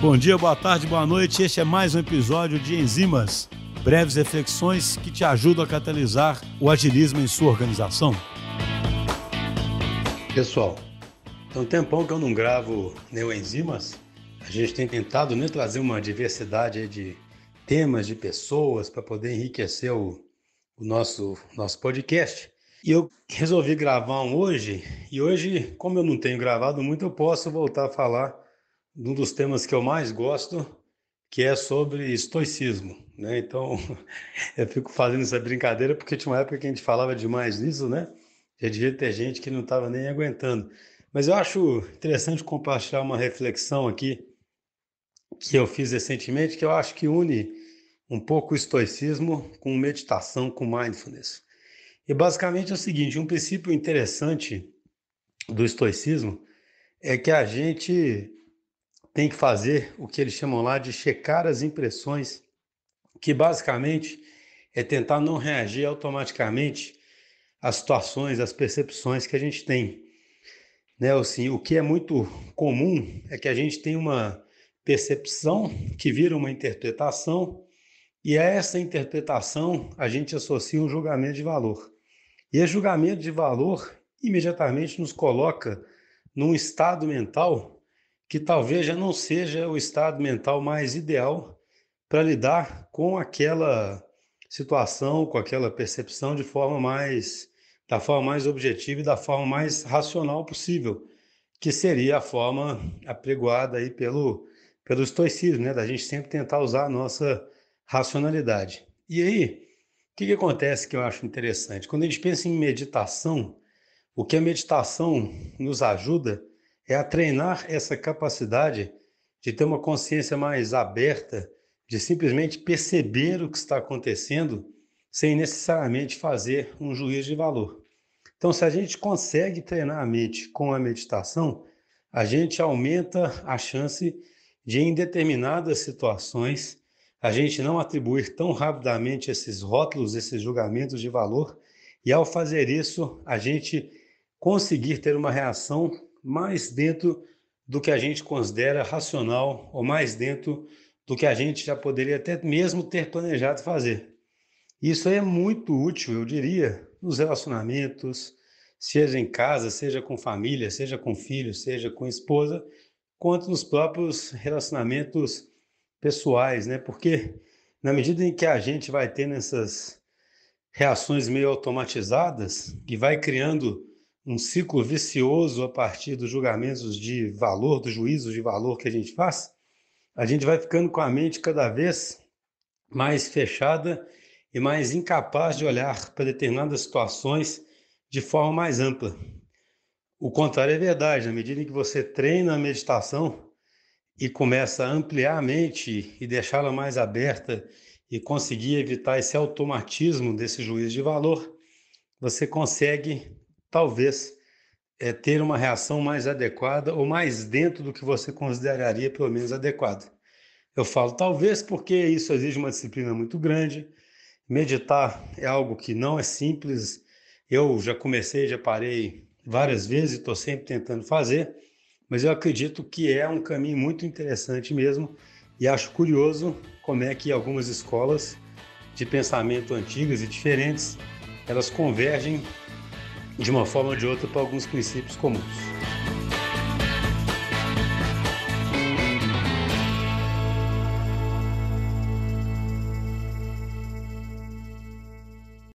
Bom dia, boa tarde, boa noite. Este é mais um episódio de Enzimas, breves reflexões que te ajudam a catalisar o agilismo em sua organização. Pessoal, tem um tempão que eu não gravo Neoenzimas. A gente tem tentado né, trazer uma diversidade de temas, de pessoas, para poder enriquecer o, o nosso, nosso podcast. E eu resolvi gravar um hoje, e hoje, como eu não tenho gravado muito, eu posso voltar a falar um dos temas que eu mais gosto, que é sobre estoicismo. Né? Então, eu fico fazendo essa brincadeira porque tinha uma época que a gente falava demais nisso, né? Já devia ter gente que não estava nem aguentando. Mas eu acho interessante compartilhar uma reflexão aqui que eu fiz recentemente, que eu acho que une um pouco o estoicismo com meditação, com mindfulness. E basicamente é o seguinte: um princípio interessante do estoicismo é que a gente tem que fazer o que eles chamam lá de checar as impressões, que basicamente é tentar não reagir automaticamente às situações, às percepções que a gente tem. Né, assim, o que é muito comum é que a gente tem uma percepção que vira uma interpretação e a essa interpretação a gente associa um julgamento de valor. E esse julgamento de valor imediatamente nos coloca num estado mental que talvez já não seja o estado mental mais ideal para lidar com aquela situação, com aquela percepção de forma mais da forma mais objetiva e da forma mais racional possível, que seria a forma apregoada aí pelo pelo estoicismo, né, da gente sempre tentar usar a nossa racionalidade. E aí, o que, que acontece que eu acho interessante? Quando a gente pensa em meditação, o que a meditação nos ajuda é a treinar essa capacidade de ter uma consciência mais aberta, de simplesmente perceber o que está acontecendo sem necessariamente fazer um juízo de valor. Então, se a gente consegue treinar a mente com a meditação, a gente aumenta a chance de, em determinadas situações, a gente não atribuir tão rapidamente esses rótulos, esses julgamentos de valor, e ao fazer isso, a gente conseguir ter uma reação mais dentro do que a gente considera racional ou mais dentro do que a gente já poderia até mesmo ter planejado fazer. Isso é muito útil, eu diria, nos relacionamentos, seja em casa, seja com família, seja com filhos, seja com esposa, quanto nos próprios relacionamentos pessoais, né? Porque na medida em que a gente vai tendo essas reações meio automatizadas e vai criando um ciclo vicioso a partir dos julgamentos de valor, dos juízos de valor que a gente faz, a gente vai ficando com a mente cada vez mais fechada e mais incapaz de olhar para determinadas situações de forma mais ampla. O contrário é verdade, na medida em que você treina a meditação e começa a ampliar a mente e deixá-la mais aberta e conseguir evitar esse automatismo desse juízo de valor, você consegue talvez é, ter uma reação mais adequada ou mais dentro do que você consideraria pelo menos adequado. Eu falo talvez porque isso exige uma disciplina muito grande. Meditar é algo que não é simples. Eu já comecei, já parei várias vezes estou sempre tentando fazer, mas eu acredito que é um caminho muito interessante mesmo e acho curioso como é que algumas escolas de pensamento antigas e diferentes elas convergem de uma forma ou de outra para alguns princípios comuns.